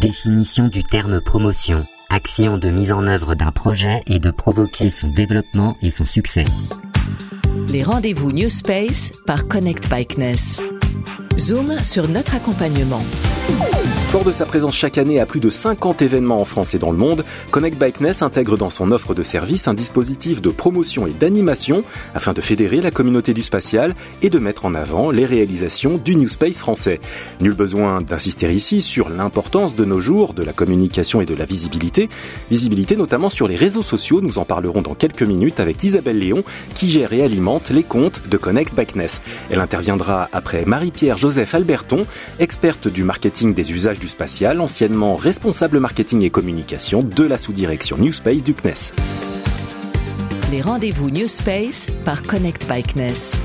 Définition du terme promotion. Action de mise en œuvre d'un projet et de provoquer son développement et son succès. Les rendez-vous New Space par Connect Bikeness. Zoom sur notre accompagnement. Fort de sa présence chaque année à plus de 50 événements en France et dans le monde, Connect Bikeness intègre dans son offre de service un dispositif de promotion et d'animation afin de fédérer la communauté du spatial et de mettre en avant les réalisations du New Space français. Nul besoin d'insister ici sur l'importance de nos jours de la communication et de la visibilité, visibilité notamment sur les réseaux sociaux, nous en parlerons dans quelques minutes avec Isabelle Léon qui gère et alimente les comptes de Connect Bikeness. Elle interviendra après Marie-Pierre Joseph Alberton, experte du marketing des usages du spatial, anciennement responsable marketing et communication de la sous-direction New Space du CNES. Les rendez-vous New Space par Connect by CNES.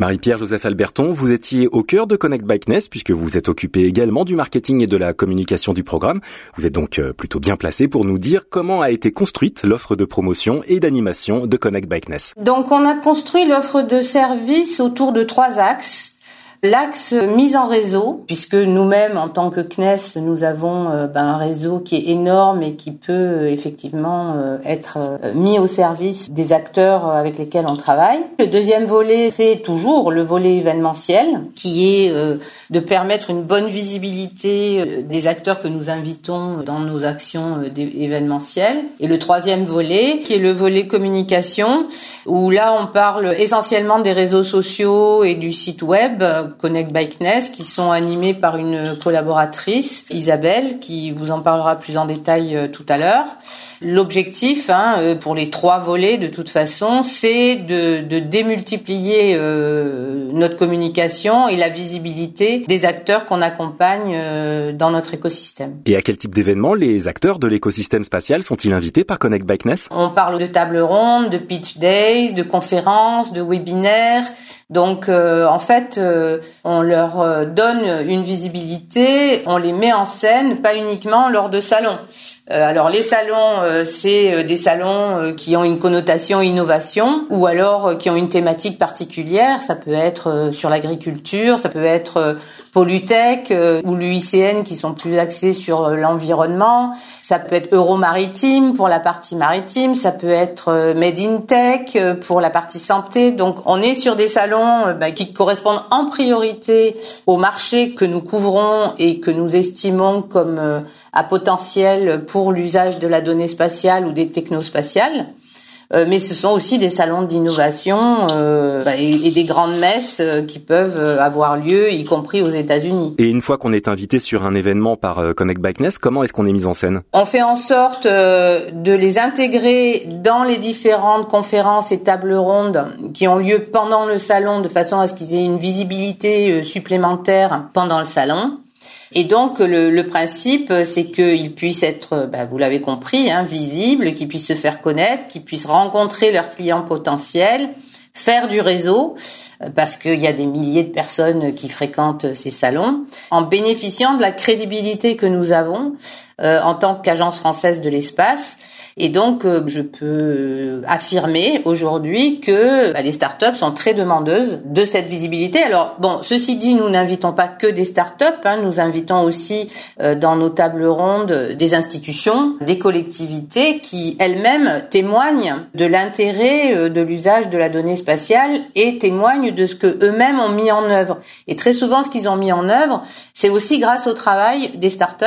Marie-Pierre Joseph Alberton, vous étiez au cœur de Connect by CNES puisque vous êtes occupé également du marketing et de la communication du programme. Vous êtes donc euh, plutôt bien placé pour nous dire comment a été construite l'offre de promotion et d'animation de Connect by CNES. Donc on a construit l'offre de service autour de trois axes. L'axe mise en réseau, puisque nous-mêmes, en tant que CNES, nous avons euh, ben, un réseau qui est énorme et qui peut euh, effectivement euh, être mis au service des acteurs avec lesquels on travaille. Le deuxième volet, c'est toujours le volet événementiel, qui est de permettre une bonne visibilité des acteurs que nous invitons dans nos actions événementielles. Et le troisième volet, qui est le volet communication, où là, on parle essentiellement des réseaux sociaux et du site web Connect Bikeness qui sont animés par une collaboratrice, Isabelle, qui vous en parlera plus en détail euh, tout à l'heure. L'objectif, hein, euh, pour les trois volets, de toute façon, c'est de, de, démultiplier euh, notre communication et la visibilité des acteurs qu'on accompagne dans notre écosystème. Et à quel type d'événements les acteurs de l'écosystème spatial sont-ils invités par Connect Bikeness On parle de tables rondes, de pitch days, de conférences, de webinaires, donc euh, en fait, euh, on leur euh, donne une visibilité, on les met en scène, pas uniquement lors de salons. Alors les salons, c'est des salons qui ont une connotation innovation ou alors qui ont une thématique particulière. Ça peut être sur l'agriculture, ça peut être Polytech ou l'UICN qui sont plus axés sur l'environnement. Ça peut être Euromaritime pour la partie maritime, ça peut être Made in Tech pour la partie santé. Donc on est sur des salons euh, bah, qui correspondent en priorité au marché que nous couvrons et que nous estimons comme euh, à potentiel pour l'usage de la donnée spatiale ou des technospatiales. Euh, mais ce sont aussi des salons d'innovation euh, bah, et, des grandes messes euh, qui peuvent avoir lieu, y compris aux États-Unis. Et une fois qu'on est invité sur un événement par Connect Bikeness, comment est-ce qu'on est mis en scène? On fait en sorte de les intégrer dans les différentes conférences et tables rondes qui ont lieu pendant le salon, de façon à ce qu'ils aient une visibilité supplémentaire pendant le salon. Et donc le, principe, c'est qu'ils puissent être, bah, vous l'avez compris, hein, visibles, qu'ils puissent se faire connaître, qu'ils puissent rencontrer leurs clients potentiels, faire du réseau, euh, parce qu'il y a des milliers de personnes qui fréquentent ces salons, en bénéficiant de la crédibilité que nous avons euh, en tant qu'agence française de l'espace et donc, euh, je peux euh, affirmer aujourd'hui que bah, les startups sont très demandeuses de cette visibilité. Alors, bon, ceci dit, nous n'invitons pas que des startups, hein, nous invitons aussi dans nos tables rondes des institutions, des collectivités qui elles-mêmes témoignent de l'intérêt de l'usage de la donnée spatiale et témoignent de ce que eux-mêmes ont mis en œuvre. Et très souvent, ce qu'ils ont mis en œuvre, c'est aussi grâce au travail des startups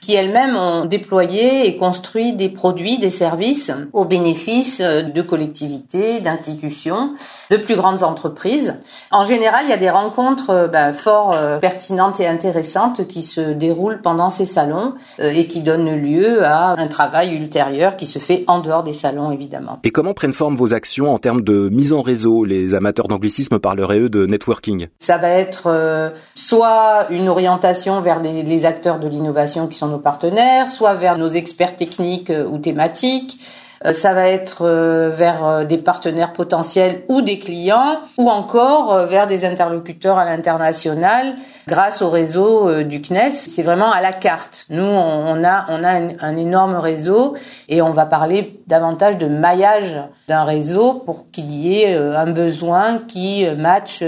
qui elles-mêmes ont déployé et construit des produits des services au bénéfice euh, de collectivités, d'institutions, de plus grandes entreprises. En général, il y a des rencontres euh, ben, fort euh, pertinentes et intéressantes qui se déroulent pendant ces salons et qui donnent lieu à un travail ultérieur qui se fait en dehors des salons, évidemment. Et comment prennent forme vos actions en termes de mise en réseau Les amateurs d'anglicisme parleraient eux de networking? Ça va être soit une orientation vers les, les acteurs de l'innovation qui sont nos partenaires, soit vers nos experts techniques ou thématiques euh, ça va être euh, vers euh, des partenaires potentiels ou des clients, ou encore vers des interlocuteurs à l'international grâce au réseau du CNES. C'est vraiment à la carte. Nous, on a, on a un, énorme réseau et on va parler davantage de maillage d'un réseau pour qu'il y ait un besoin qui matche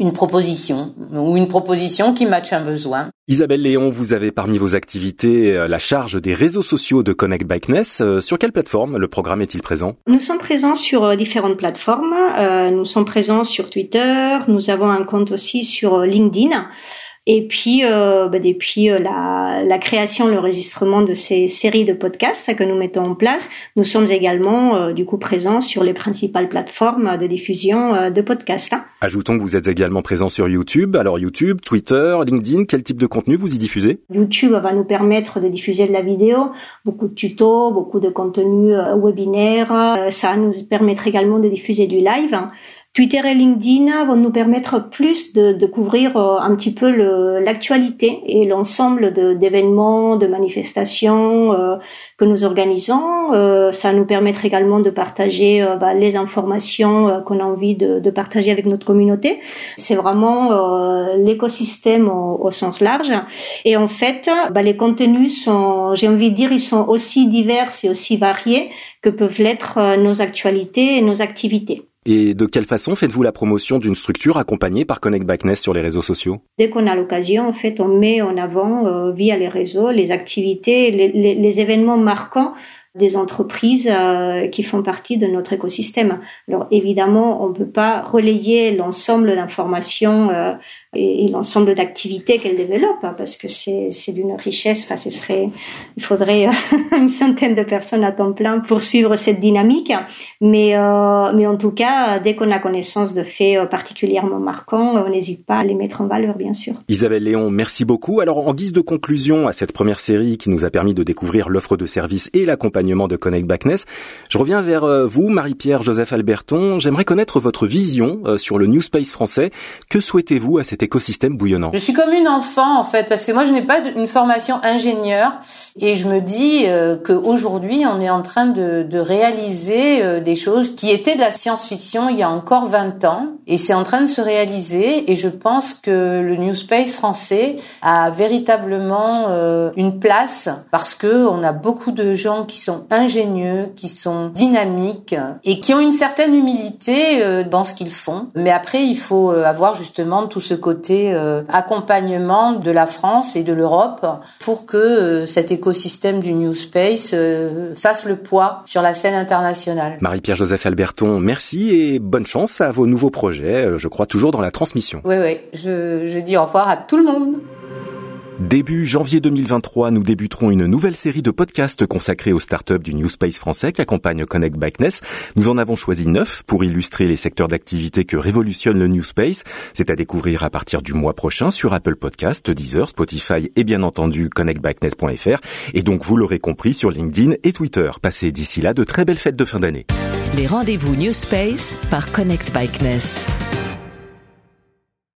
une proposition ou une proposition qui matche un besoin. Isabelle Léon, vous avez parmi vos activités euh, la charge des réseaux sociaux de Connect Bikeness. Euh, sur quelle plateforme le programme est-il présent? Nous sommes présents sur euh, différentes plateformes. nous sommes présents sur Twitter. Nous avons un compte aussi sur LinkedIn. Et puis, bah, depuis la, la, création, l'enregistrement de ces séries de podcasts que nous mettons en place, nous sommes également du coup présents sur les principales plateformes de diffusion de podcasts. Ajoutons que vous êtes également présent sur YouTube. Alors YouTube, Twitter, LinkedIn, quel type de contenu vous y diffusez? YouTube va nous permettre de diffuser de la vidéo, beaucoup de tutos, beaucoup de contenus webinaires. ça nous permettre également de diffuser du live. Twitter et LinkedIn vont nous permettre plus de, de couvrir euh, un petit peu l'actualité et l'ensemble d'événements, de, manifestations euh, que nous organisons. Euh, ça nous permettre également de partager bah, les informations qu'on a envie de, partager avec notre communauté. C'est vraiment l'écosystème au, au, sens large. Et en fait, bah, les contenus sont, j'ai envie de dire, ils sont aussi divers et aussi variés que peuvent l'être nos actualités et nos activités. Et de quelle façon faites-vous la promotion d'une structure accompagnée par Connect Backness sur les réseaux sociaux? Dès qu'on a l'occasion, en fait, on met en avant euh, via les réseaux les activités, les, les événements marquants des entreprises euh, qui font partie de notre écosystème. Alors évidemment, on ne peut pas relayer l'ensemble d'informations euh, et, l'ensemble d'activités qu'elles développent hein, parce que c'est d'une richesse. Enfin, ce serait, il faudrait euh, une centaine de personnes à temps plein pour suivre cette dynamique. Mais mais en tout cas, dès qu'on a connaissance de faits particulièrement marquants, on n'hésite pas à les mettre en valeur, bien sûr. Isabelle Léon, merci beaucoup. Alors en guise de conclusion à cette première série qui nous a permis de découvrir l'offre de services et l'accompagnement de Connect Backness. Je reviens vers euh, vous, Marie-Pierre Joseph Alberton. J'aimerais connaître votre vision euh, sur le New Space français. Que souhaitez-vous à cet écosystème bouillonnant. Je suis comme une enfant en fait, parce que moi je n'ai pas une formation ingénieur. Et je me dis euh, qu'aujourd'hui on est en train de, réaliser des choses qui étaient de la science-fiction il y a encore 20 ans. Et c'est en train de se réaliser. Et je pense que le New Space français a véritablement une place parce que on a beaucoup de gens qui sont ingénieux, qui sont dynamiques et qui ont une certaine humilité euh, dans ce qu'ils font. Mais après, il faut euh, avoir justement tout ce côté euh, accompagnement de la France et de l'Europe pour que cet écosystème du New Space fasse le poids sur la scène internationale. Marie-Pierre Joseph Alberton, merci et bonne chance à vos nouveaux projets. Je crois toujours dans la transmission. Oui, oui. Je, je dis au revoir à tout le monde. Début janvier 2023, nous débuterons une nouvelle série de podcasts consacrés aux startups du New Space français qui accompagne Connect Bikeness. Nous en avons choisi neuf pour illustrer les secteurs d'activité que révolutionne le New Space. C'est à découvrir à partir du mois prochain sur Apple Podcast, Deezer, Spotify et bien entendu connectbikeness.fr et donc vous l'aurez compris sur LinkedIn et Twitter. Passez d'ici là de très belles fêtes de fin d'année. Les rendez-vous New Space par Connect Bikeness.